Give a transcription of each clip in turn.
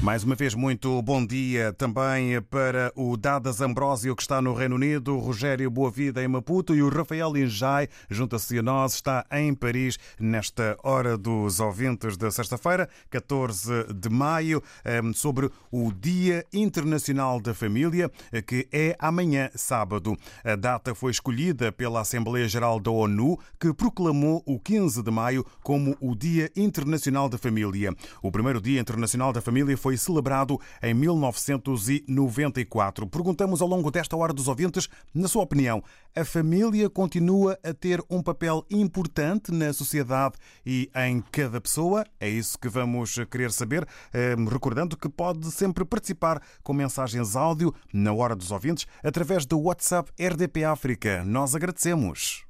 Mais uma vez, muito bom dia também para o Dadas Ambrósio, que está no Reino Unido, o Rogério Boavida em Maputo e o Rafael Injai, junta-se a nós, está em Paris, nesta hora dos ouvintes da sexta-feira, 14 de maio, ehm, sobre o Dia Internacional da Família, que é amanhã, sábado. A data foi escolhida pela Assembleia Geral da ONU, que proclamou o 15 de maio como o Dia Internacional da Família. O primeiro Dia Internacional da Família foi foi celebrado em 1994. Perguntamos ao longo desta hora dos ouvintes, na sua opinião, a família continua a ter um papel importante na sociedade e em cada pessoa? É isso que vamos querer saber, ehm, recordando que pode sempre participar com mensagens áudio na hora dos ouvintes através do WhatsApp RDP África. Nós agradecemos.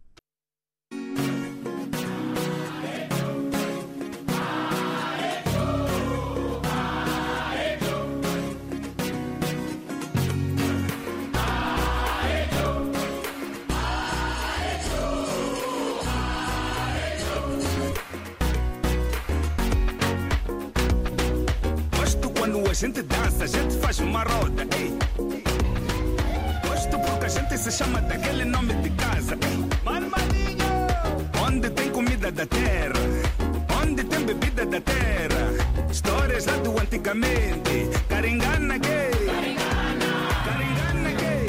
Gente dança, a gente faz uma roda. Ei. Gosto porque a gente se chama daquele nome de casa. Marmadinho! Onde tem comida da terra, onde tem bebida da terra. Histórias lá do antigamente. Caringana gay. Caringana gay.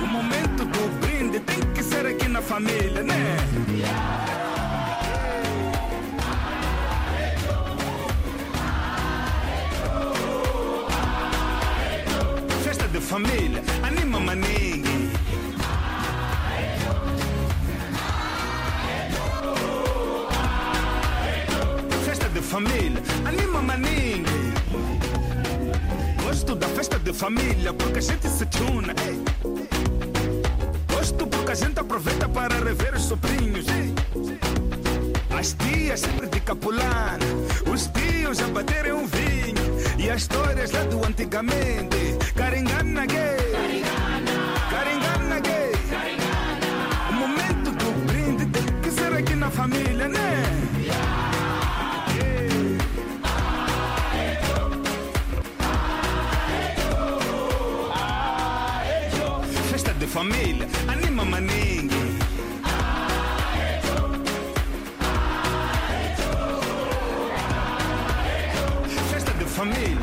O momento do brinde tem que ser aqui na família, né? de família, anima maningue. Festa de família, anima maningue. Gosto da festa de família porque a gente se tuna. Gosto porque a gente aproveita para rever os sobrinhos. As tias sempre de capulana, os tios a baterem um vinho. E as histórias lá do antigamente. Caringana gay. Caringana gay. O momento do brinde tem que ser aqui na família, né? Festa de família, Festa de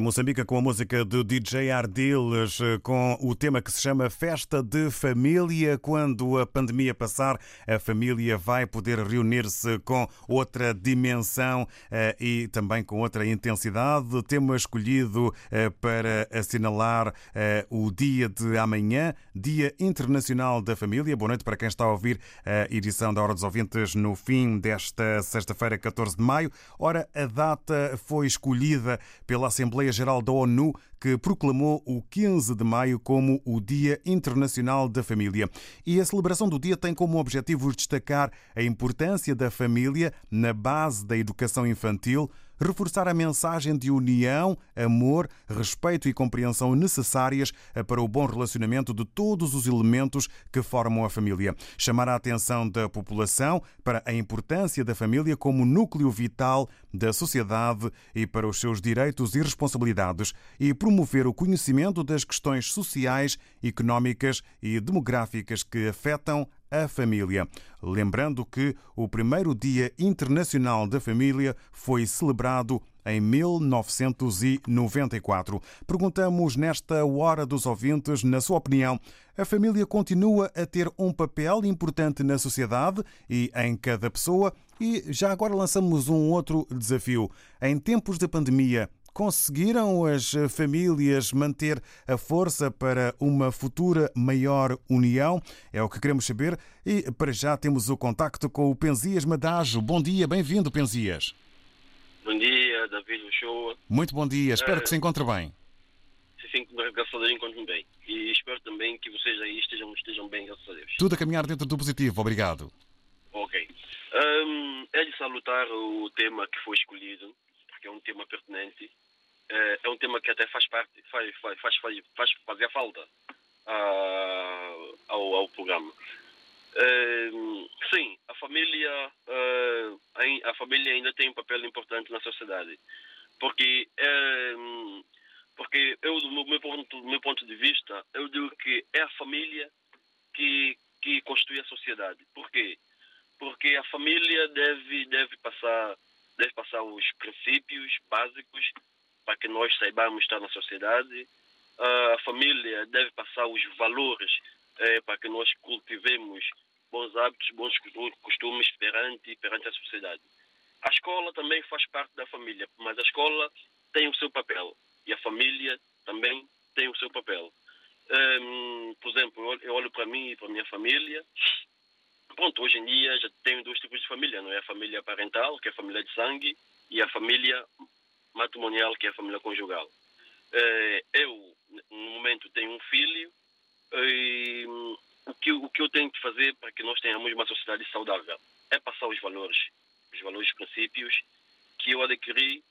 Em Moçambique, com a música do DJ Ardiles, com o tema que se chama Festa de Família. Quando a pandemia passar, a família vai poder reunir-se com outra dimensão eh, e também com outra intensidade. Tema escolhido eh, para assinalar eh, o dia de amanhã, Dia Internacional da Família. Boa noite para quem está a ouvir a edição da Hora dos Ouvintes no fim desta sexta-feira, 14 de maio. Ora, a data foi escolhida pela Assembleia Assembleia-Geral da ONU, que proclamou o 15 de maio como o Dia Internacional da Família. E a celebração do dia tem como objetivo destacar a importância da família na base da educação infantil reforçar a mensagem de união, amor, respeito e compreensão necessárias para o bom relacionamento de todos os elementos que formam a família. Chamar a atenção da população para a importância da família como núcleo vital da sociedade e para os seus direitos e responsabilidades e promover o conhecimento das questões sociais, económicas e demográficas que afetam a família. Lembrando que o primeiro Dia Internacional da Família foi celebrado em 1994. Perguntamos nesta hora dos ouvintes, na sua opinião, a família continua a ter um papel importante na sociedade e em cada pessoa? E já agora lançamos um outro desafio. Em tempos de pandemia, Conseguiram as famílias manter a força para uma futura maior união? É o que queremos saber e para já temos o contacto com o Penzias Madajo. Bom dia, bem-vindo, Penzias. Bom dia, David Show. Muito bom dia, espero é... que se encontre bem. Sim, graças a Deus encontro bem. E espero também que vocês aí estejam, estejam bem, graças a Deus. Tudo a caminhar dentro do positivo, obrigado. Ok. Um, é de salutar o tema que foi escolhido porque é um tema pertinente. É, é um tema que até faz parte, faz, faz, faz, faz fazer falta uh, ao, ao programa. Uh, sim, a família, uh, a família ainda tem um papel importante na sociedade, porque uh, porque eu do meu ponto, meu ponto de vista eu digo que é a família que que constitui a sociedade. Por quê? Porque a família deve deve passar deve passar os princípios básicos para que nós saibamos estar na sociedade. A família deve passar os valores eh, para que nós cultivemos bons hábitos, bons costumes perante, perante a sociedade. A escola também faz parte da família, mas a escola tem o seu papel e a família também tem o seu papel. Um, por exemplo, eu olho para mim e para a minha família pronto, hoje em dia já tenho dois tipos de família, não é? A família parental, que é a família de sangue, e a família matrimonial, que é a família conjugal. Eh, eu, no momento, tenho um filho, e o que, o que eu tenho que fazer para que nós tenhamos uma sociedade saudável é passar os valores, os valores e princípios que eu adquiri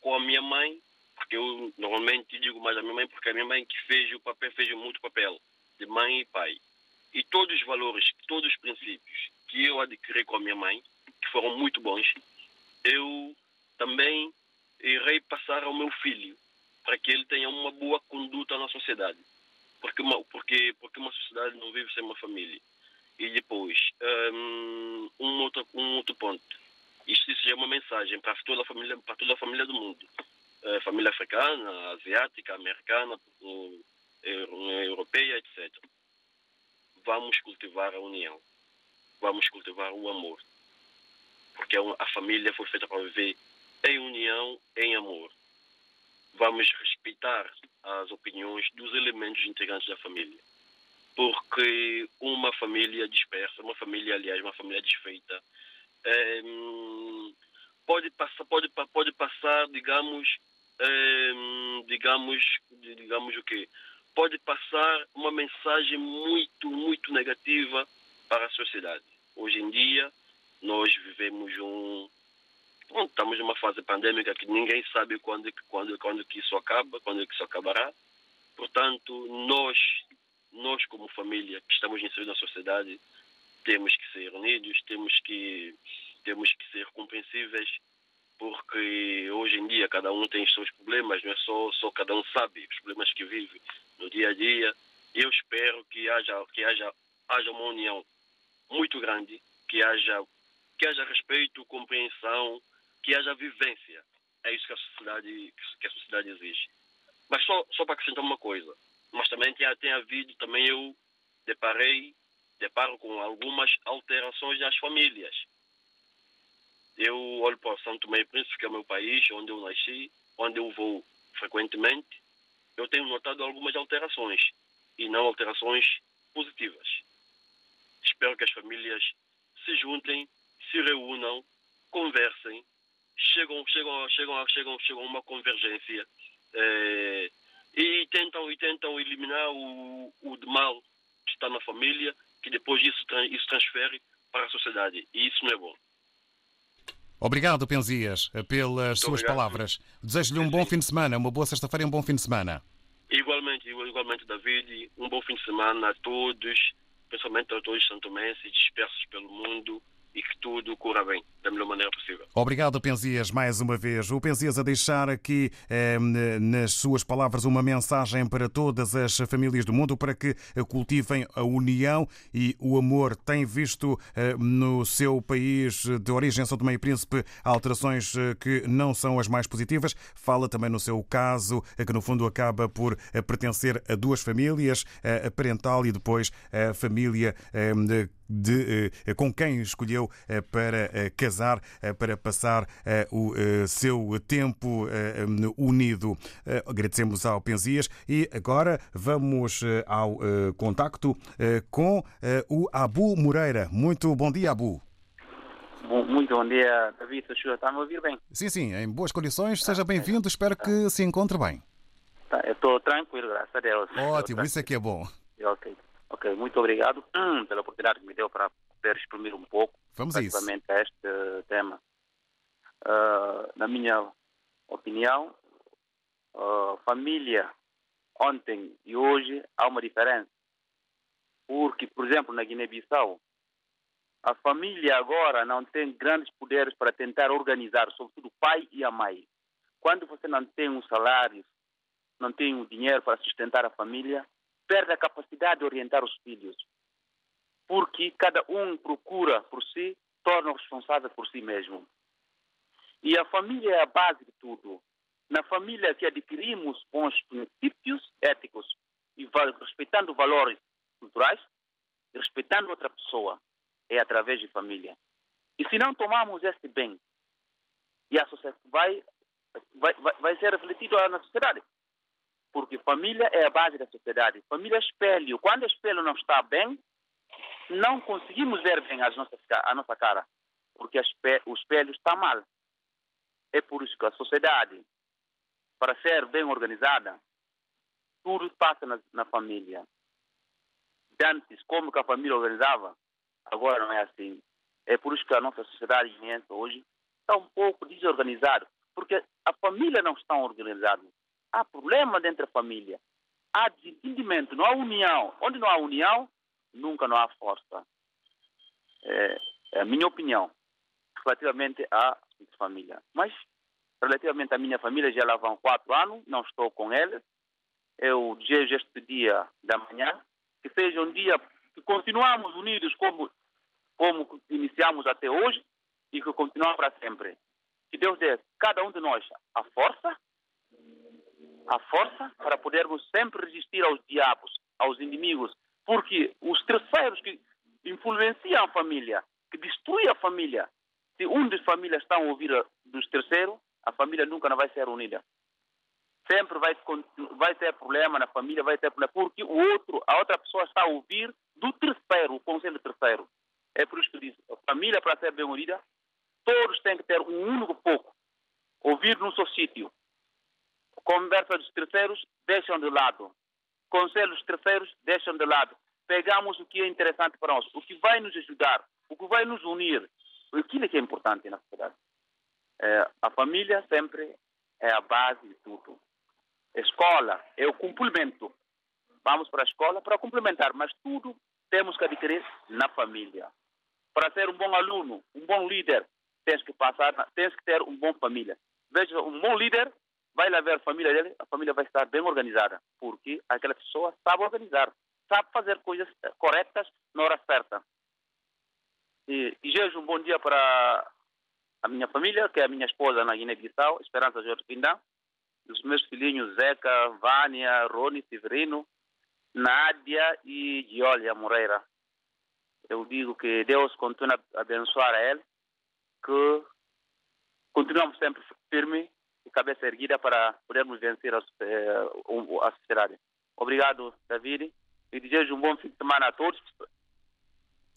com a minha mãe, porque eu normalmente digo mais a minha mãe, porque a minha mãe que fez o papel, fez muito papel de mãe e pai. E todos os valores, todos os princípios que eu adquiri com a minha mãe, que foram muito bons, eu também irei passar ao meu filho, para que ele tenha uma boa conduta na sociedade. Porque uma, porque, porque uma sociedade não vive sem uma família. E depois, um, um, outro, um outro ponto. Isto, isso é uma mensagem para toda a família, para toda a família do mundo. Uh, família africana, asiática, americana, uh, europeia, etc vamos cultivar a união, vamos cultivar o amor. Porque a família foi feita para viver em união, em amor. Vamos respeitar as opiniões dos elementos integrantes da família. Porque uma família dispersa, uma família, aliás, uma família desfeita, é, pode, passar, pode, pode passar, digamos, é, digamos, digamos o quê? Pode passar uma mensagem muito, muito negativa para a sociedade. Hoje em dia, nós vivemos um. Bom, estamos numa fase pandêmica que ninguém sabe quando, quando, quando que isso acaba, quando que isso acabará. Portanto, nós, nós como família que estamos inseridos na sociedade, temos que ser unidos, temos que, temos que ser compreensíveis, porque hoje em dia cada um tem os seus problemas, não é só, só cada um sabe os problemas que vive no dia a dia. Eu espero que haja, que haja, haja uma união muito grande, que haja, que haja respeito, compreensão, que haja vivência. É isso que a sociedade, que a sociedade exige. Mas só, só para acrescentar uma coisa, mas também tem, tem havido, também eu deparei, deparo com algumas alterações nas famílias. Eu olho para Santo Tomé e Príncipe, que é o meu país, onde eu nasci, onde eu vou frequentemente, eu tenho notado algumas alterações e não alterações positivas. Espero que as famílias se juntem, se reúnam, conversem, chegam, chegam, chegam, chegam, chegam a uma convergência eh, e, tentam, e tentam eliminar o, o mal que está na família, que depois isso, isso transfere para a sociedade. E isso não é bom. Obrigado, Penzias, pelas Muito suas obrigado. palavras. Desejo-lhe um bom fim de semana, uma boa sexta-feira e um bom fim de semana. Igualmente, igualmente, David. Um bom fim de semana a todos, principalmente a todos santomenses dispersos pelo mundo e que tudo corra bem da melhor maneira possível. Obrigado, Penzias, mais uma vez. O Penzias a deixar aqui, eh, nas suas palavras, uma mensagem para todas as famílias do mundo para que cultivem a união e o amor. Tem visto eh, no seu país de origem, São Tomé e Príncipe, alterações eh, que não são as mais positivas. Fala também no seu caso, eh, que no fundo acaba por eh, pertencer a duas famílias, a parental e depois a família de de, eh, com quem escolheu eh, para eh, casar, para passar o seu tempo unido. Agradecemos ao Penzias e agora vamos ao contacto com o Abu Moreira. Muito bom dia, Abu. Muito bom dia, David. Está-me a ouvir bem? Sim, sim, em boas condições. Seja bem-vindo. Espero que se encontre bem. Tá, eu estou tranquilo, graças a Deus. Ótimo, isso é que é bom. Ok. Ok, muito obrigado pela oportunidade que me deu para poder exprimir um pouco Vamos a, a este tema. Uh, na minha opinião, uh, família ontem e hoje há uma diferença. Porque, por exemplo, na Guiné-Bissau, a família agora não tem grandes poderes para tentar organizar, sobretudo o pai e a mãe. Quando você não tem um salário, não tem o um dinheiro para sustentar a família, perde a capacidade de orientar os filhos, porque cada um procura por si, torna-o responsável por si mesmo. E a família é a base de tudo. Na família que adquirimos bons princípios éticos e respeitando valores culturais, respeitando outra pessoa, é através de família. E se não tomarmos este bem, e a sociedade vai, vai, vai ser refletido na sociedade porque família é a base da sociedade. Família é espelho. Quando o espelho não está bem, não conseguimos ver bem as nossas, a nossa cara, porque o espelho está mal. É por isso que a sociedade, para ser bem organizada, tudo passa na, na família. Antes, como que a família organizava, agora não é assim. É por isso que a nossa sociedade hoje está um pouco desorganizada, porque a família não está organizada há problema dentro da família. Há desentendimento, não há união. Onde não há união, nunca não há força. É, é a minha opinião relativamente à família. Mas, relativamente à minha família, já lá vão quatro anos, não estou com eles. Eu desejo este dia da manhã que seja um dia que continuamos unidos como, como iniciamos até hoje e que continuamos para sempre. Que Deus dê cada um de nós a força a força para podermos sempre resistir aos diabos, aos inimigos, porque os terceiros que influenciam a família, que destruem a família, se um dos famílias está a ouvir dos terceiros, a família nunca não vai ser unida. Sempre vai, vai ter problema na família, vai ter problema, porque o outro, a outra pessoa está a ouvir do terceiro, o conselho terceiro. É por isso que diz, a família para ser bem unida, todos têm que ter um único pouco, ouvir no seu sítio, Conversa dos terceiros deixam de lado. Conselhos terceiros deixam de lado. Pegamos o que é interessante para nós, o que vai nos ajudar, o que vai nos unir. Aquilo que é importante na sociedade. É, a família sempre é a base de tudo. A escola é o complemento. Vamos para a escola para complementar, mas tudo temos que adquirir na família. Para ser um bom aluno, um bom líder, tens que passar, tens que ter uma boa família. Veja, um bom líder vai lá ver a família dele, a família vai estar bem organizada, porque aquela pessoa sabe organizar, sabe fazer coisas corretas na hora certa. E desejo um bom dia para a minha família, que é a minha esposa na Guiné-Bissau, Esperança Jorge Pindão, os meus filhinhos Zeca, Vânia, Rony, Severino, Nádia e Giolia Moreira. Eu digo que Deus continue a abençoar a ele, que continuamos sempre cabeça erguida para podermos vencer a, a sociedade. Obrigado, David, e desejo um bom fim de semana a todos.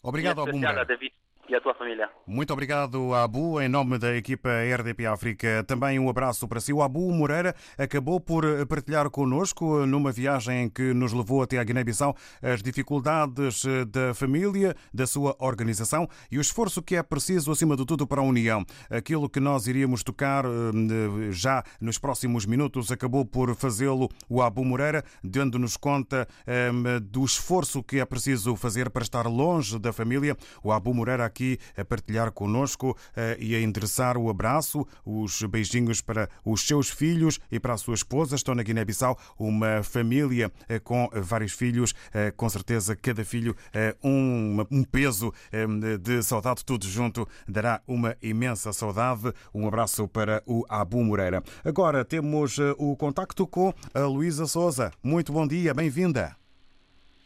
Obrigado, Abu David. E a tua família. Muito obrigado, Abu, em nome da equipa RDP África. Também um abraço para si. O Abu Moreira acabou por partilhar connosco, numa viagem que nos levou até a Guiné-Bissau, as dificuldades da família, da sua organização e o esforço que é preciso, acima de tudo, para a União. Aquilo que nós iríamos tocar eh, já nos próximos minutos acabou por fazê-lo o Abu Moreira, dando-nos conta eh, do esforço que é preciso fazer para estar longe da família. O Abu Moreira aqui a partilhar connosco eh, e a endereçar o abraço, os beijinhos para os seus filhos e para a sua esposa. Estão na Guiné-Bissau, uma família eh, com vários filhos, eh, com certeza cada filho um, um peso de saudade, tudo junto dará uma imensa saudade. Um abraço para o Abu Moreira. Agora temos o contacto com a Luísa Souza. Muito bom dia, bem-vinda.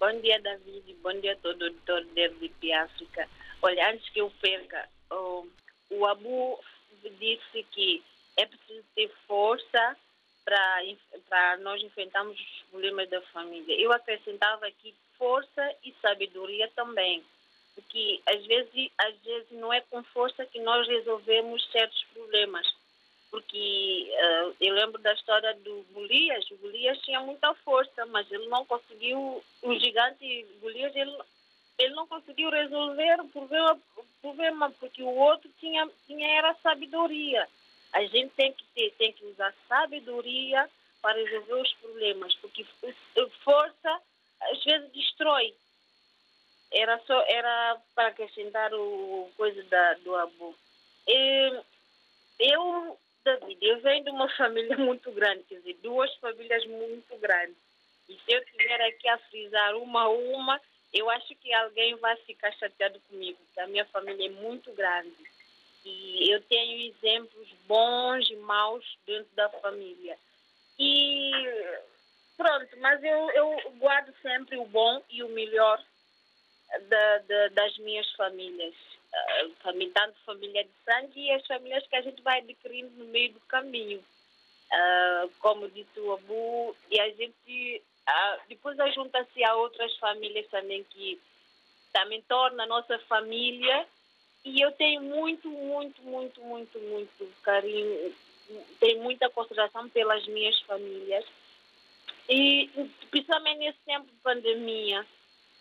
Bom dia, David. Bom dia a todo o auditor de África. Olha, antes que eu perca, o, o Abu disse que é preciso ter força para nós enfrentarmos os problemas da família. Eu acrescentava aqui força e sabedoria também, porque às vezes, às vezes não é com força que nós resolvemos certos problemas. Porque uh, eu lembro da história do Golias. O Golias tinha muita força, mas ele não conseguiu, o gigante Golias, ele ele não conseguiu resolver o problema, problema porque o outro tinha, tinha era sabedoria. A gente tem que ter, tem que usar sabedoria para resolver os problemas, porque força às vezes destrói. Era só era para acrescentar o coisa da, do abu. Eu, David, eu venho de uma família muito grande, quer dizer, duas famílias muito grandes. E se eu tiver aqui a frisar uma a uma, eu acho que alguém vai ficar chateado comigo, porque a minha família é muito grande. E eu tenho exemplos bons e maus dentro da família. E pronto, mas eu, eu guardo sempre o bom e o melhor da, da, das minhas famílias. Uh, tanto família de sangue e as famílias que a gente vai adquirindo no meio do caminho. Uh, como disse o Abu, e a gente ah, depois junta-se a outras famílias também que também torna a nossa família. E eu tenho muito, muito, muito, muito, muito carinho, tenho muita consideração pelas minhas famílias. E principalmente nesse tempo de pandemia,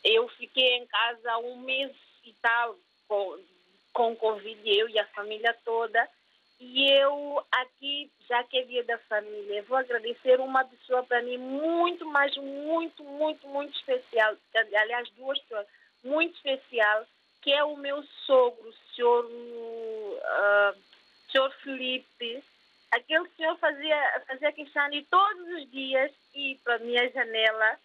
eu fiquei em casa um mês e tal com, com Covid, eu e a família toda. E eu aqui, já que é dia da família, vou agradecer uma pessoa para mim muito, mas muito, muito, muito especial. Aliás, duas pessoas muito especial, que é o meu sogro, o senhor, uh, senhor Felipe. Aquele senhor fazia, fazia questão de todos os dias ir para a minha janela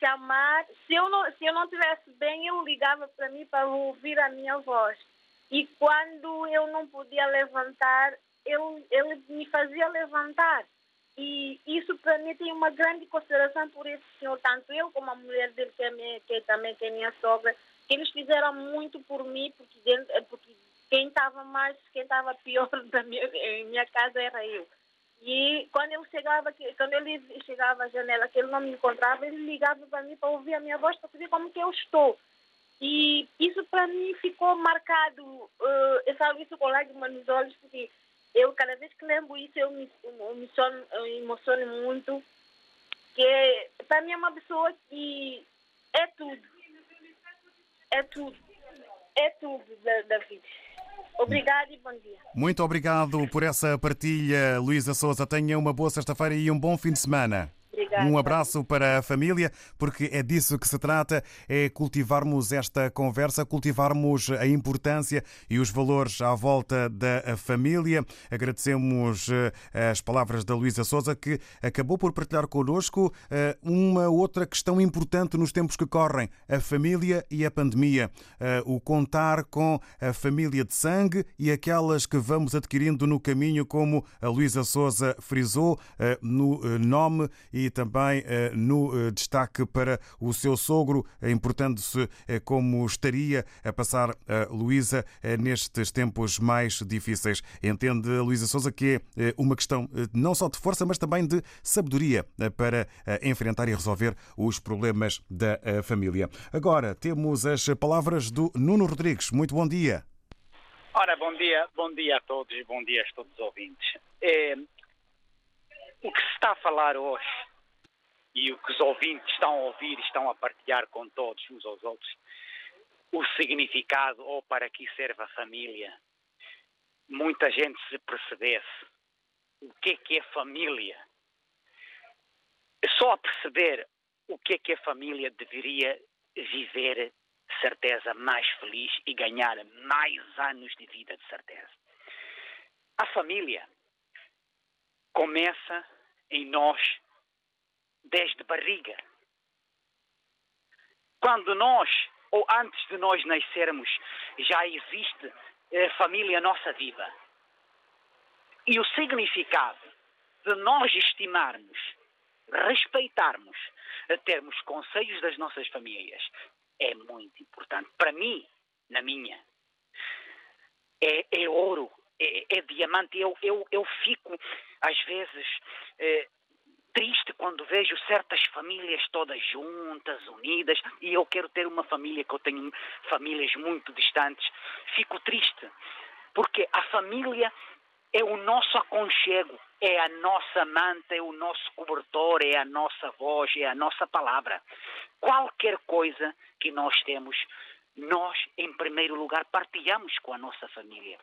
chamar. Se eu não, se eu não estivesse bem, ele ligava para mim para ouvir a minha voz. E quando eu não podia levantar, ele, ele me fazia levantar. E isso para mim tem uma grande consideração por esse senhor, tanto eu como a mulher dele, que, é minha, que também que é minha sogra, que eles fizeram muito por mim, porque, dentro, porque quem estava mais, quem estava pior na minha, minha casa era eu. E quando ele chegava, quando ele chegava à janela, que ele não me encontrava, ele ligava para mim para ouvir a minha voz, para saber como que eu estou. E isso para mim ficou marcado. Uh, eu falo isso com lágrimas nos olhos, porque eu, cada vez que lembro isso, eu me, eu me, sono, eu me emociono muito. Que para mim é uma pessoa que é tudo. É tudo. É tudo, David. Obrigado e bom dia. Muito obrigado por essa partilha, Luísa Souza. Tenha uma boa sexta-feira e um bom fim de semana. Obrigada. Um abraço para a família, porque é disso que se trata, é cultivarmos esta conversa, cultivarmos a importância e os valores à volta da família. Agradecemos eh, as palavras da Luísa Souza, que acabou por partilhar connosco eh, uma outra questão importante nos tempos que correm, a família e a pandemia. Eh, o contar com a família de sangue e aquelas que vamos adquirindo no caminho, como a Luísa Souza frisou, no nome e e também no destaque para o seu sogro, importando-se como estaria a passar a Luísa nestes tempos mais difíceis. Entende, Luísa Souza, que é uma questão não só de força, mas também de sabedoria para enfrentar e resolver os problemas da família. Agora temos as palavras do Nuno Rodrigues. Muito bom dia. Ora, bom dia, bom dia a todos e bom dia a todos os ouvintes. É, o que se está a falar hoje e o que os ouvintes estão a ouvir e estão a partilhar com todos uns aos outros, o significado ou para que serve a família. Muita gente se percebesse o que é que é família. Só a perceber o que é que a família deveria viver certeza mais feliz e ganhar mais anos de vida de certeza. A família começa em nós desde barriga. Quando nós, ou antes de nós nascermos, já existe a família nossa viva. E o significado de nós estimarmos, respeitarmos, termos conselhos das nossas famílias, é muito importante. Para mim, na minha, é, é ouro, é, é, diamante. Eu, eu, eu fico, às vezes, é, triste quando vejo certas famílias todas juntas, unidas, e eu quero ter uma família que eu tenho famílias muito distantes. Fico triste, porque a família é o nosso aconchego, é a nossa manta, é o nosso cobertor, é a nossa voz, é a nossa palavra. Qualquer coisa que nós temos, nós, em primeiro lugar, partilhamos com a nossa família.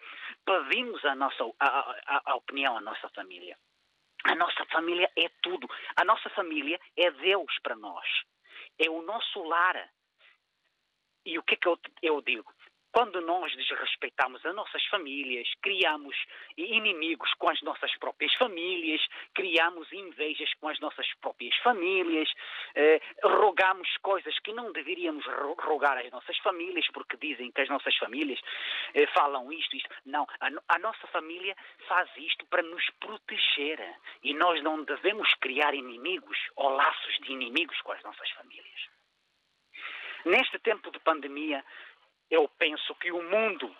Pedimos a, nossa, a, a, a opinião à nossa família. A nossa família é tudo. A nossa família é Deus para nós. É o nosso lar. E o que é que eu, eu digo? Quando nós desrespeitamos as nossas famílias, criamos inimigos com as nossas próprias famílias, criamos invejas com as nossas próprias famílias, eh, rogamos coisas que não deveríamos rogar às nossas famílias, porque dizem que as nossas famílias eh, falam isto, isto. Não, a, a nossa família faz isto para nos proteger e nós não devemos criar inimigos ou laços de inimigos com as nossas famílias. Neste tempo de pandemia, eu penso que o mundo,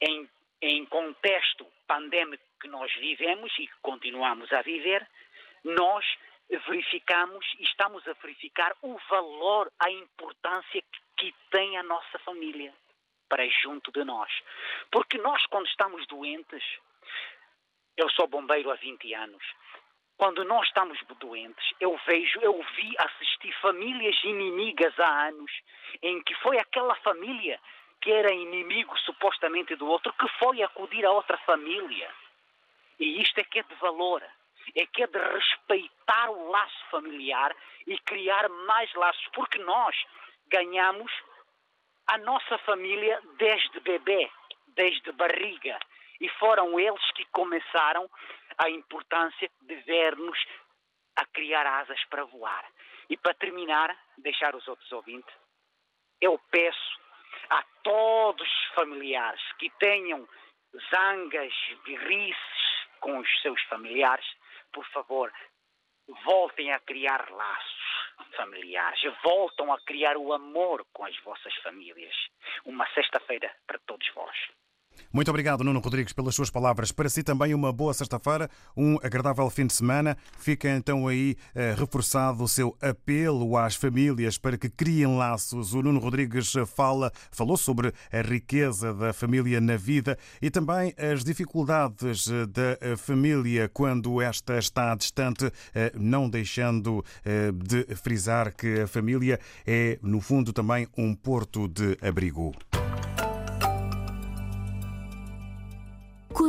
em, em contexto pandêmico que nós vivemos e que continuamos a viver, nós verificamos e estamos a verificar o valor, a importância que, que tem a nossa família para junto de nós. Porque nós, quando estamos doentes, eu sou bombeiro há 20 anos, quando nós estamos doentes, eu vejo, eu vi assistir famílias inimigas há anos, em que foi aquela família que era inimigo supostamente do outro, que foi acudir a outra família. E isto é que é de valor, é que é de respeitar o laço familiar e criar mais laços, porque nós ganhamos a nossa família desde bebê, desde barriga. E foram eles que começaram a importância de ver-nos a criar asas para voar. E para terminar, deixar os outros ouvintes, eu peço a todos os familiares que tenham zangas, birrices com os seus familiares, por favor, voltem a criar laços familiares, voltam a criar o amor com as vossas famílias. Uma sexta-feira para todos vós. Muito obrigado, Nuno Rodrigues, pelas suas palavras. Para si também uma boa sexta-feira, um agradável fim de semana. Fica então aí eh, reforçado o seu apelo às famílias para que criem laços. O Nuno Rodrigues fala, falou sobre a riqueza da família na vida e também as dificuldades eh, da família quando esta está distante, eh, não deixando de frisar que a família é, no fundo, também um porto de abrigo.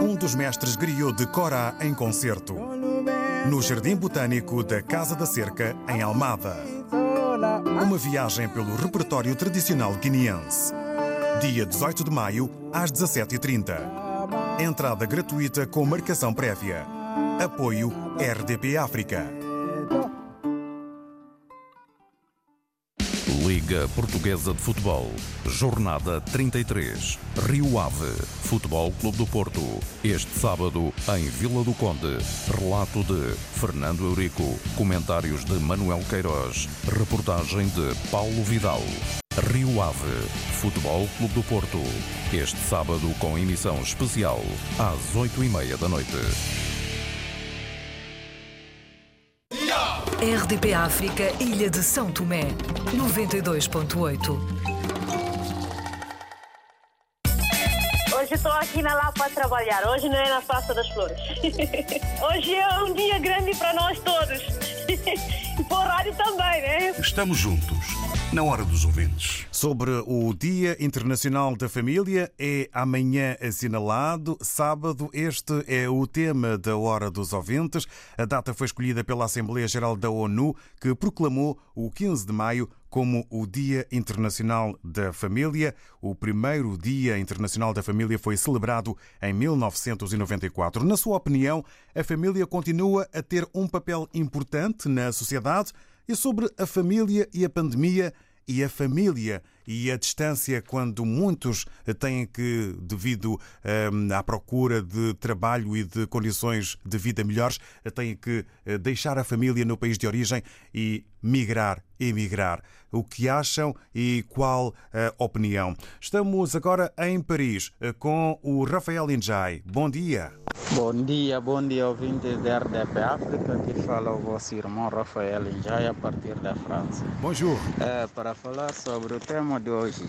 Um dos mestres griot de Corá em concerto. No Jardim Botânico da Casa da Cerca, em Almada. Uma viagem pelo repertório tradicional guineense. Dia 18 de maio, às 17h30. Entrada gratuita com marcação prévia. Apoio RDP África. Liga Portuguesa de Futebol, Jornada 33, Rio Ave, Futebol Clube do Porto. Este sábado, em Vila do Conde. Relato de Fernando Eurico, comentários de Manuel Queiroz, reportagem de Paulo Vidal. Rio Ave, Futebol Clube do Porto. Este sábado com emissão especial, às 8h30 da noite. RDP África, Ilha de São Tomé, 92.8. Hoje estou aqui na Lapa a trabalhar, hoje não é na Praça das Flores. Hoje é um dia grande para nós todos. E para o rádio também, né? Estamos juntos, na hora dos ouvintes. Sobre o Dia Internacional da Família, é amanhã assinalado. Sábado, este é o tema da Hora dos Ouvintes. A data foi escolhida pela Assembleia Geral da ONU, que proclamou o 15 de maio como o Dia Internacional da Família. O primeiro Dia Internacional da Família foi celebrado em 1994. Na sua opinião, a família continua a ter um papel importante na sociedade? E sobre a família e a pandemia e a família e a distância quando muitos têm que, devido hum, à procura de trabalho e de condições de vida melhores, têm que eh, deixar a família no país de origem e migrar, emigrar. O que acham e qual a opinião? Estamos agora em Paris eh, com o Rafael Injai. Bom dia. Bom dia, bom dia, ouvintes da RDP África. Aqui fala o vosso irmão Rafael Injai, a partir da França. Bonjour. É, para falar sobre o tema de hoje,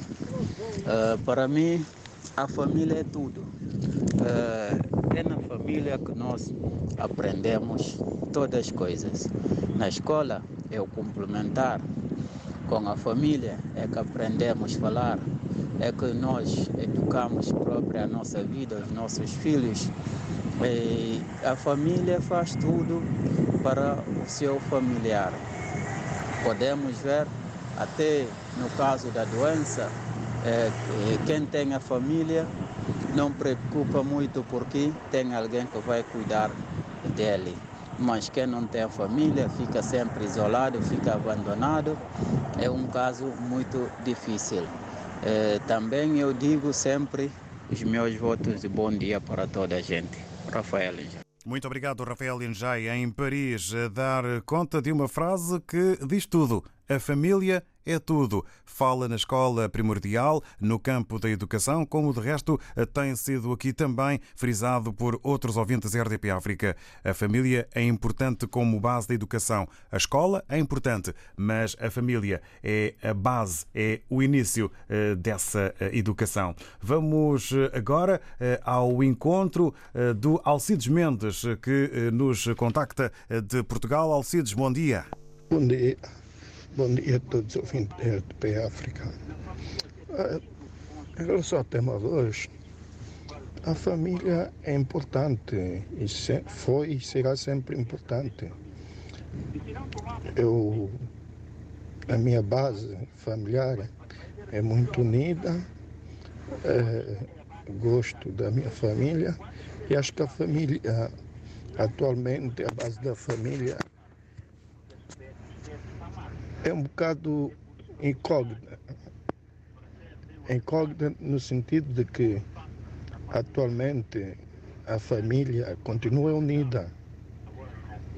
é, para mim, a família é tudo. É, é na família que nós aprendemos todas as coisas. Na escola é o complementar. Com a família é que aprendemos a falar, é que nós educamos própria a nossa vida, os nossos filhos. E a família faz tudo para o seu familiar. Podemos ver, até no caso da doença, é, quem tem a família não preocupa muito porque tem alguém que vai cuidar dele. Mas quem não tem família fica sempre isolado, fica abandonado. É um caso muito difícil. É, também eu digo sempre os meus votos de bom dia para toda a gente. Rafael. Muito obrigado, Rafael Injai, em Paris, a dar conta de uma frase que diz tudo. A família é tudo. Fala na escola primordial, no campo da educação, como de resto tem sido aqui também frisado por outros ouvintes RDP África. A família é importante como base da educação. A escola é importante, mas a família é a base, é o início eh, dessa eh, educação. Vamos eh, agora ao encontro do Alcides Mendes, que nos contacta de Portugal. Alcides, bom dia. Bom dia. Bom dia a todos os ouvintes da RTP África. Em relação ao tema de hoje, a família é importante e foi e será sempre importante. Eu, a minha base familiar é muito unida, é, gosto da minha família e acho que a família, atualmente, a base da família é um bocado incógnita. Incógnita no sentido de que atualmente a família continua unida,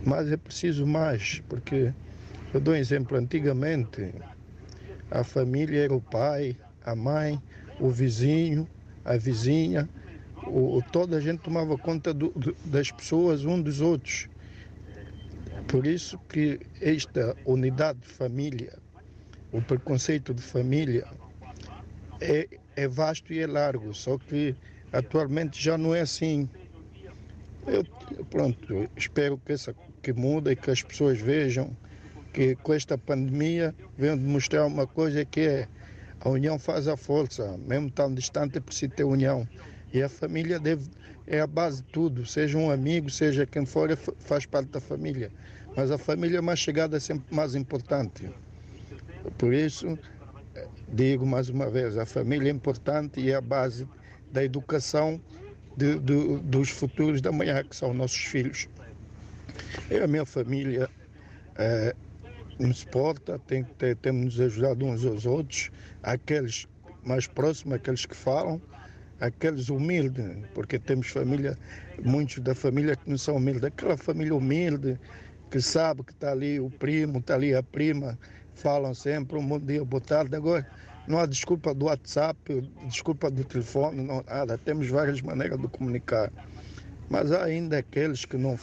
mas é preciso mais, porque eu dou um exemplo, antigamente a família era o pai, a mãe, o vizinho, a vizinha, o, toda a gente tomava conta do, das pessoas um dos outros. Por isso que esta unidade de família, o preconceito de família, é, é vasto e é largo, só que atualmente já não é assim. Eu, pronto, espero que, essa, que muda e que as pessoas vejam que com esta pandemia veio demonstrar uma coisa que é a união faz a força, mesmo tão distante é preciso ter união. E a família deve, é a base de tudo, seja um amigo, seja quem for, é faz parte da família. Mas a família mais chegada é sempre mais importante. Por isso, digo mais uma vez, a família é importante e é a base da educação de, de, dos futuros da manhã, que são nossos filhos. E a minha família é, nos porta, tem ter, temos nos ajudado uns aos outros, aqueles mais próximos, aqueles que falam, aqueles humildes, porque temos família, muitos da família que não são humildes, aquela família humilde que sabe que está ali o primo, está ali a prima, falam sempre um bom dia, boa tarde. Agora, não há desculpa do WhatsApp, desculpa do telefone, não nada. Temos várias maneiras de comunicar. Mas há ainda aqueles que não,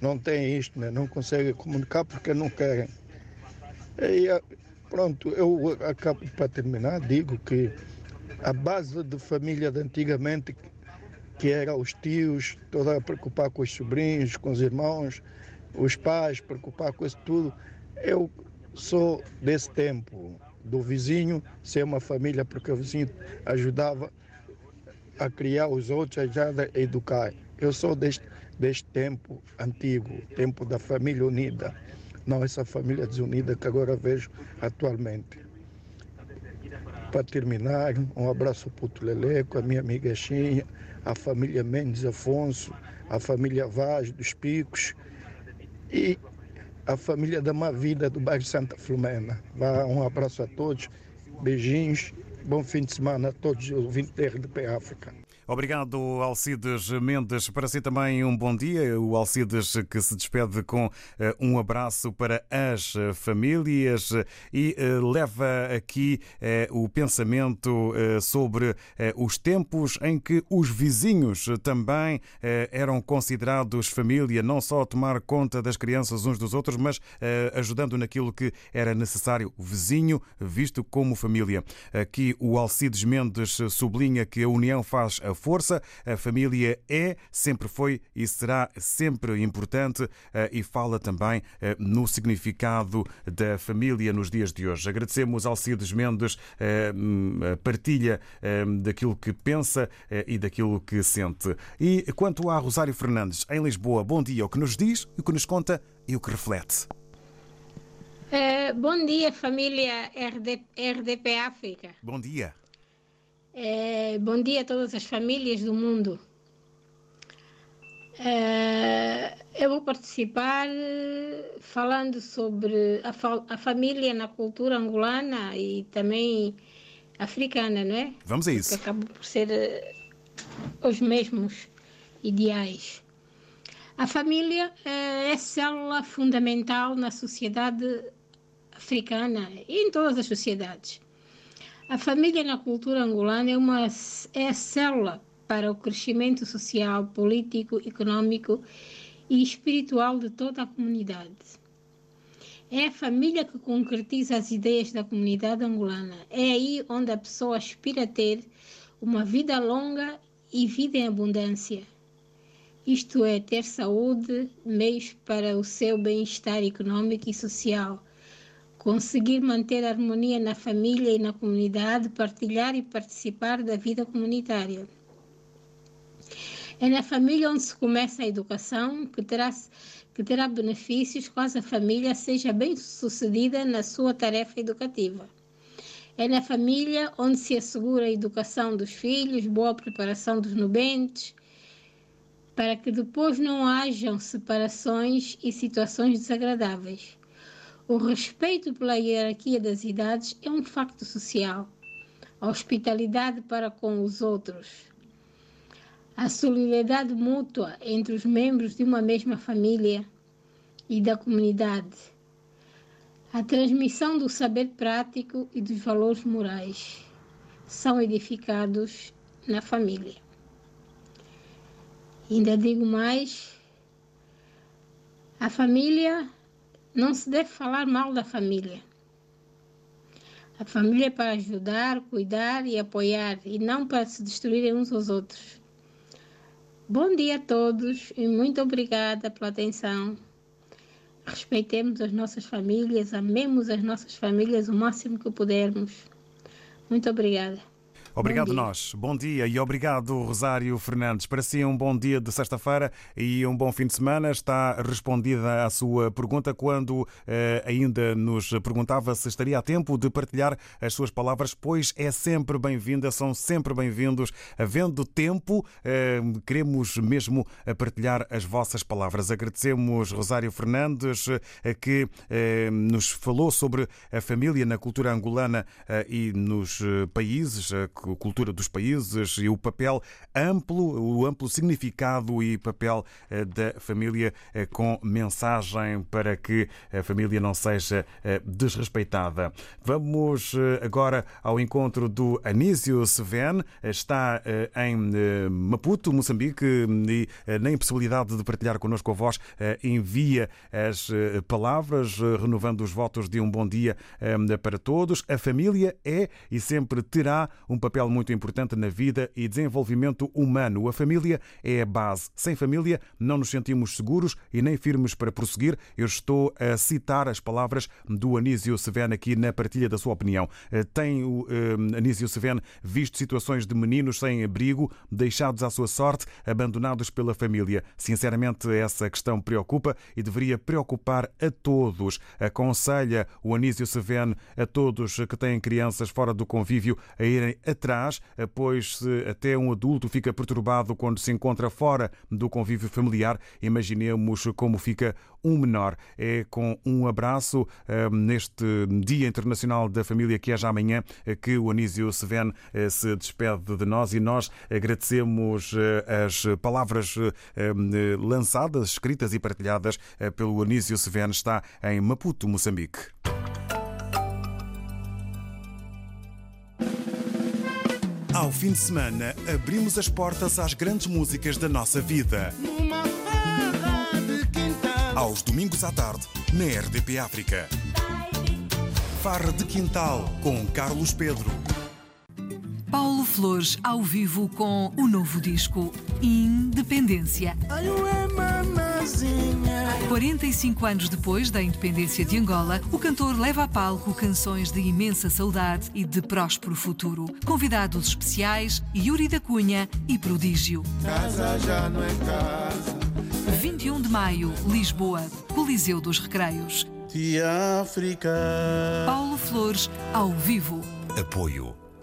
não têm isto, né? não conseguem comunicar porque não querem. E pronto, eu acabo para terminar, digo que a base de família de antigamente, que era os tios, toda a preocupar com os sobrinhos, com os irmãos, os pais, preocupar com isso tudo. Eu sou desse tempo, do vizinho ser uma família, porque o vizinho ajudava a criar os outros, ajudava a educar. Eu sou deste, deste tempo antigo, tempo da família unida, não essa família desunida que agora vejo atualmente. Para terminar, um abraço para o Tuleleco, a minha amiga Xinha, a família Mendes Afonso, a família Vaz dos Picos e a família da Má Vida do bairro Santa Filomena. Um abraço a todos, beijinhos, bom fim de semana a todos os ouvintes da RDP África. Obrigado, Alcides Mendes. Para si também um bom dia. O Alcides que se despede com eh, um abraço para as famílias e eh, leva aqui eh, o pensamento sobre os tempos em que os vizinhos também eram considerados família, não só a tomar conta das crianças uns dos outros, mas ajudando naquilo que era necessário. Vizinho visto como família. Aqui o Alcides Mendes sublinha que a união faz a força. A família é, sempre foi e será sempre importante eh, e fala também eh, no significado da família nos dias de hoje. Agradecemos Alcides Mendes eh, hum, a partilha daquilo que pensa e daquilo que sente. E quanto a Rosário Fernandes, em Lisboa, bom dia. O que nos diz, o que nos conta e o que reflete. bom dia, família RD, RDP África. Bom dia. É, bom dia a todas as famílias do mundo. É, eu vou participar eh, falando sobre a, fa a, família na cultura angolana e também africana, não é? Vamos a isso. Que acabam por ser os mesmos ideais. A família uh, é célula fundamental na sociedade africana e em todas as sociedades. A família na cultura angolana é, uma, é a célula para o crescimento social, político, econômico e espiritual de toda a comunidade. É a família que concretiza as ideias da comunidade angolana. É aí onde a pessoa aspira a ter uma vida longa e vida em abundância. Isto é, ter saúde, meios para o seu bem-estar econômico e social conseguir manter a harmonia na família e na comunidade, partilhar e participar da vida comunitária. É na família onde se começa a educação, que terá, que terá benefícios caso a família seja bem sucedida na sua tarefa educativa. É na família onde se assegura a educação dos filhos, boa preparação dos nubentes, para que depois não hajam separações e situações desagradáveis. O respeito pela hierarquia das idades é um facto social. A hospitalidade para com os outros. A solidariedade mútua entre os membros de uma mesma família e da comunidade. A transmissão do saber prático e dos valores morais são edificados na família. Ainda digo mais: a família não se deve falar mal da família. A família é para ajudar, cuidar e apoiar, e não para se destruírem uns aos outros. Bom dia a todos e muito obrigada pela atenção. respeitemos as nossas famílias, amemos as nossas famílias o máximo que pudermos. Muito obrigada. Obrigado nós. Bom dia e obrigado Rosário Fernandes. Para si um bom dia de sexta-feira e um bom fim de semana. Está respondida a sua pergunta quando eh, ainda nos perguntava se estaria a tempo de partilhar as suas palavras, pois é sempre bem-vinda, são sempre bem-vindos. Havendo tempo, eh, queremos mesmo partilhar as vossas palavras. Agradecemos Rosário Fernandes eh, que eh, nos falou sobre a família na cultura angolana eh, e nos eh, países cultura dos países e o papel amplo, o amplo significado e papel eh, da família eh, com mensagem para que a família não seja eh, desrespeitada. Vamos agora ao encontro do Anísio Seven, está em Maputo, Moçambique, e na impossibilidade de partilhar connosco a voz, envia as palavras, renovando os votos de um bom dia para todos. A família é e sempre terá um papel papel muito importante na vida e desenvolvimento humano. A família é a base. Sem família, não nos sentimos seguros e nem firmes para prosseguir. Eu estou a citar as palavras do Anísio Seven aqui na partilha da sua opinião. Eh, tem o uh, Anísio Seven visto situações de meninos sem abrigo, deixados à sua sorte, abandonados pela família. Sinceramente, essa questão preocupa e deveria preocupar a todos. Aconselha o Anísio Seven a todos que têm crianças fora do convívio a irem atrás, pois até um adulto fica perturbado quando se encontra fora do convívio familiar, imaginemos como fica um menor. É com um abraço eh, neste Dia Internacional da Família, que é já amanhã, eh, que o Anísio Seven eh, se despede de nós e nós agradecemos as palavras lançadas, escritas e partilhadas pelo Anísio Seven. Está em Maputo, Moçambique. Ao fim de semana, abrimos as portas às grandes músicas da nossa vida. Aos domingos à tarde, na RDP África. Farra de Quintal, com Carlos Pedro. Paulo Flores ao vivo com o novo disco Independência. 45 anos depois da independência de Angola, o cantor leva a palco canções de imensa saudade e de próspero futuro. Convidados especiais, Yuri da Cunha e Prodígio. Casa já não é casa. 21 de maio, Lisboa, Coliseu dos Recreios. De África. Paulo Flores ao vivo. Apoio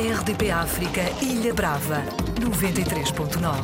RDP África Ilha Brava 93.9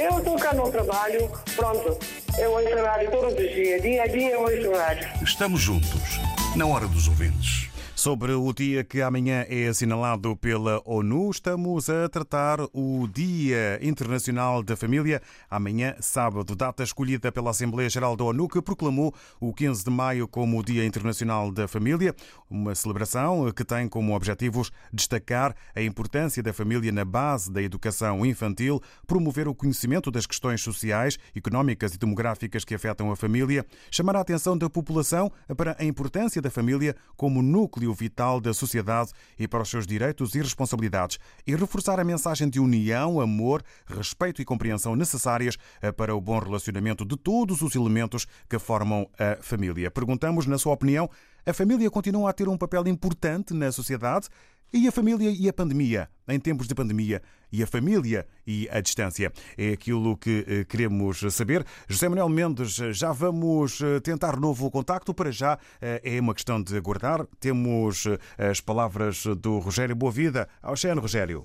Eu estou cá no trabalho, pronto. Eu ouço rádio todos os dias, dia a dia eu ouço rádio. Estamos juntos, na hora dos ouvintes. Sobre o dia que amanhã é assinalado pela ONU, estamos a tratar o Dia Internacional da Família. Amanhã, sábado, data escolhida pela Assembleia Geral da ONU, que proclamou o 15 de maio como o Dia Internacional da Família, uma celebração que tem como objetivos destacar a importância da família na base da educação infantil, promover o conhecimento das questões sociais, económicas e demográficas que afetam a família, chamar a atenção da população para a importância da família como núcleo vital da sociedade e para os seus direitos e responsabilidades e reforçar a mensagem de união, amor, respeito e compreensão necessárias eh, para o bom relacionamento de todos os elementos que formam a família. Perguntamos, na sua opinião, a família continua a ter um papel importante na sociedade? E a família e a pandemia, em tempos de pandemia, e a família e a distância. É aquilo que eh, queremos saber. José Manuel Mendes, já vamos eh, tentar novo contacto. Para já eh, é uma questão de aguardar. Temos as palavras do Rogério Boavida. Ao Xeno, Rogério.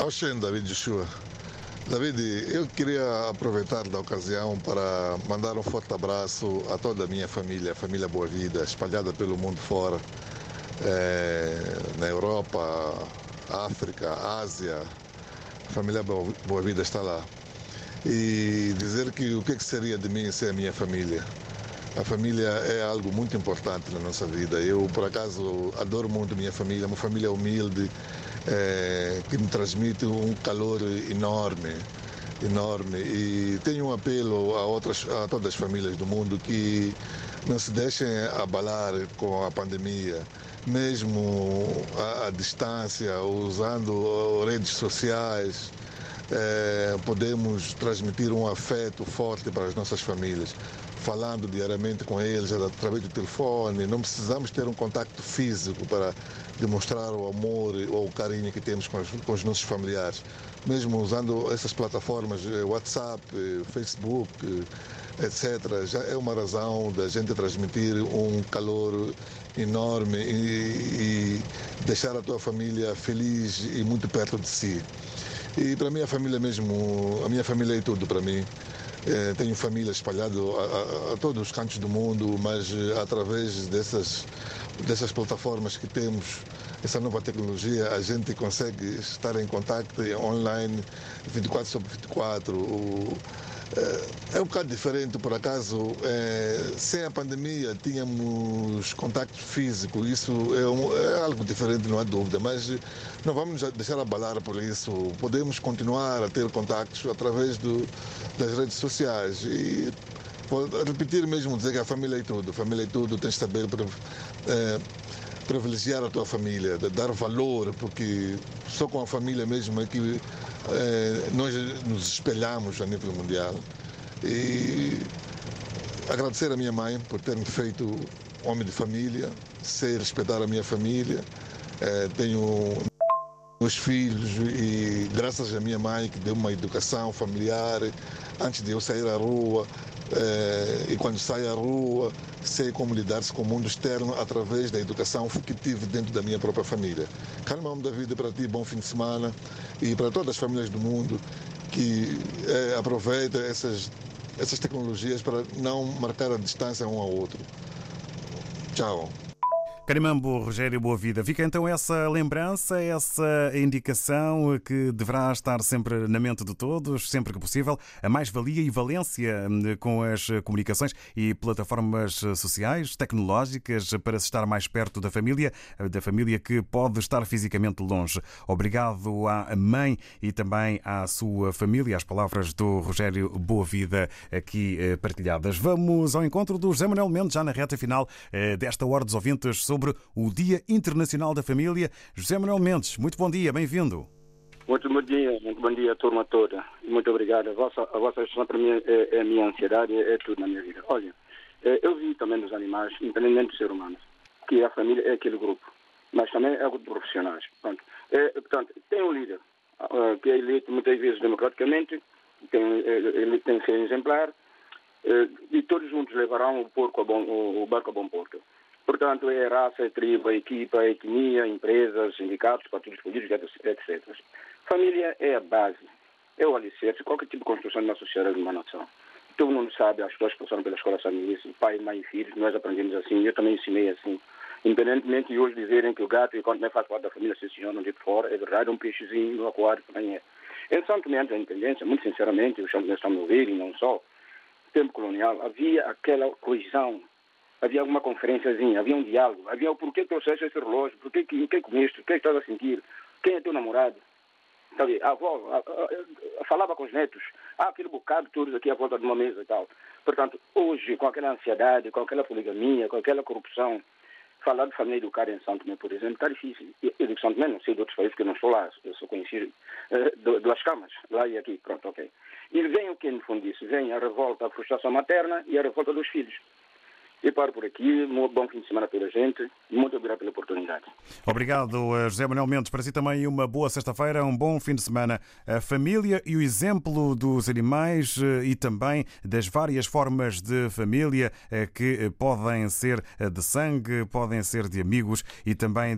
Ao Xeno, David Joshua. David, eu queria aproveitar da ocasião para mandar um forte abraço a toda a minha família, a família Boa Vida, espalhada pelo mundo fora é, na Europa, África, Ásia. A família Boa Vida está lá. e dizer que o que, é que seria de mim sem a minha família. A família é algo muito importante na nossa vida. Eu, por acaso, adoro muito minha família, uma família humilde, é, que me transmite um calor enorme, enorme. E tenho um apelo a, outras, a todas as famílias do mundo que não se deixem abalar com a pandemia, mesmo à, à distância, usando redes sociais. É, podemos transmitir um afeto forte para as nossas famílias falando diariamente com eles através do telefone. Não precisamos ter um contacto físico para demonstrar o amor ou o carinho que temos com os, com os nossos familiares. Mesmo usando essas plataformas, eh, WhatsApp, eh, Facebook, eh, etc., já é uma razão da gente transmitir um calor enorme e, e deixar a tua família feliz e muito perto de si. E para mim a família mesmo, a minha família é tudo para mim. É, tenho família espalhada a, a, todos os cantos do mundo, mas eh, através dessas, dessas plataformas que temos, essa nova tecnologia, a gente consegue estar em contato online 24 sobre 24. O, é, um bocado diferente, por acaso. É, sem a pandemia tínhamos contato físico, isso é, um, é, algo diferente, não há dúvida, mas não vamos deixar abalar por isso. Podemos continuar a ter contactos através do, das redes sociais e repetir mesmo, dizer que a família é tudo. Família é tudo, tens de saber é, privilegiar a tua família, dar valor, porque só com a família mesmo é que nós nos espelhamos a nível mundial. E agradecer a minha mãe por ter me feito homem de família, sei respeitar a minha família. É, tenho meus filhos e graças à minha mãe que deu uma educação familiar antes de eu sair à rua e quando saio à rua sei como lidar-se com o mundo externo através da educação que tive dentro da minha própria família. Calma da vida para ti, bom fim de semana e para todas as famílias do mundo que é, aproveitem essas, essas tecnologias para não marcar a distância um ao outro. Tchau. Carimambo, Rogério Boa Vida. Fica então essa lembrança, essa indicação que deverá estar sempre na mente de todos, sempre que possível, a mais-valia e valência hum, com as comunicações e plataformas sociais, tecnológicas, para se estar mais perto da família, da família que pode estar fisicamente longe. Obrigado à mãe e também à sua família, as palavras do Rogério Boa Vida aqui eh, partilhadas. Vamos ao encontro do José Manuel Mendes, já na reta final eh, desta Hora dos Ouvintes sobre o Dia Internacional da Família. José Manuel Mendes, muito bom dia, bem-vindo. Muito bom dia, muito bom dia, turma toda. Muito obrigado. A vossa, a vossa questão para mim é, é a minha ansiedade, é, é, tudo na minha vida. Olha, é, eu vi também nos animais, independente do ser humano, que a família é aquele grupo, mas também é o grupo de profissionais. Pronto, é, portanto, tem um líder, uh, que é eleito muitas vezes democraticamente, tem, ele tem que ser exemplar, uh, e todos juntos levarão o, porco a bom, o barco a bom porto. Portanto, é raça, é tribo, é equipa, é etnia, empresas, sindicatos, partidos políticos, etc. Família é a base, é o alicerce, qualquer tipo de construção de uma sociedade, de uma nação. Todo mundo sabe, as pessoas passaram pela escola sabem isso, pai, mãe e filhos, nós aprendemos assim, eu também ensinei assim. Independentemente de hoje dizerem que o gato e quando também faz parte da família, se senhor, não de fora, é verdade, um peixezinho no aquário também é. Em Santo Tomé, a independência, muito sinceramente, os champions estão a ouvir e não só, tempo colonial, havia aquela coesão havia alguma conferênciazinha, havia um diálogo, havia o porquê trouxeste esse relógio, porquê que, que comeste, o que estás a sentir, quem é teu namorado. A avó a, a, a, falava com os netos, há aquele bocado todos aqui à volta de uma mesa e tal. Portanto, hoje, com aquela ansiedade, com aquela poligamia, com aquela corrupção, falar de família educada em Santo Tomé, por exemplo, está difícil. Eu digo Santo Tomé, não sei de outros países, porque eu não estou lá, eu sou conhecido duas camas, lá e aqui, pronto, ok. E vem o que no fundo disso? Vem a revolta, a frustração materna e a revolta dos filhos. E paro por aqui. Um bom fim de semana a toda a gente. Muito obrigado pela oportunidade. Obrigado, eh, José Manuel Mendes. Para si também uma boa sexta-feira, um bom fim de semana. A família e o exemplo dos animais eh, e também das várias formas de família eh, que podem ser de sangue, podem ser de amigos e também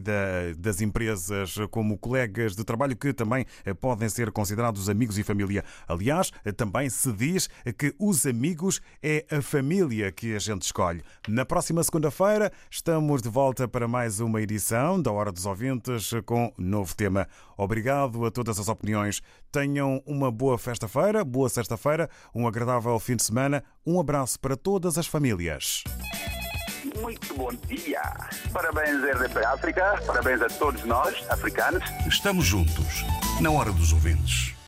das empresas como colegas de trabalho que também podem ser considerados amigos e família. Aliás, também se diz que os amigos é a família que a gente escolhe. Na próxima segunda-feira estamos de volta para mais uma edição da Hora dos Ouvintes com novo tema. Obrigado a todas as opiniões. Tenham uma boa festa-feira, boa sexta-feira, um agradável fim de semana. Um abraço para todas as famílias. Muito bom dia. Parabéns, RDP África. Parabéns a todos nós, africanos. Estamos juntos, na hora dos ouvintes.